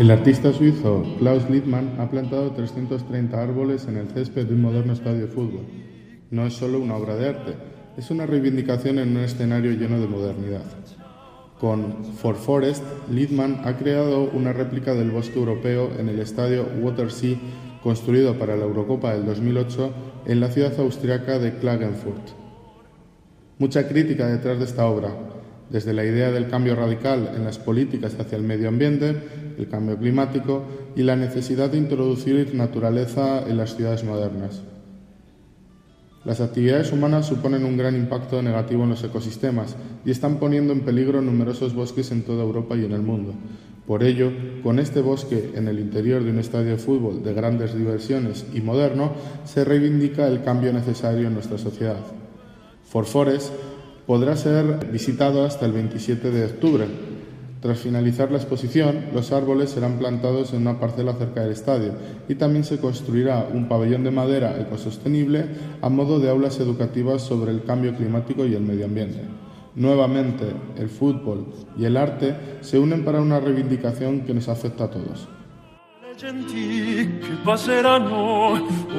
El artista suizo Klaus Littmann ha plantado 330 árboles en el césped de un moderno estadio de fútbol. No es solo una obra de arte, es una reivindicación en un escenario lleno de modernidad. Con For Forest, Littmann ha creado una réplica del bosque europeo en el estadio Watersea construido para la Eurocopa del 2008 en la ciudad austriaca de Klagenfurt. Mucha crítica detrás de esta obra, desde la idea del cambio radical en las políticas hacia el medio ambiente, el cambio climático y la necesidad de introducir naturaleza en las ciudades modernas. Las actividades humanas suponen un gran impacto negativo en los ecosistemas y están poniendo en peligro numerosos bosques en toda Europa y en el mundo. Por ello, con este bosque en el interior de un estadio de fútbol de grandes diversiones y moderno, se reivindica el cambio necesario en nuestra sociedad. Forfores podrá ser visitado hasta el 27 de octubre. Tras finalizar la exposición, los árboles serán plantados en una parcela cerca del estadio y también se construirá un pabellón de madera ecosostenible a modo de aulas educativas sobre el cambio climático y el medio ambiente. Nuevamente, el fútbol y el arte se unen para una reivindicación que nos afecta a todos.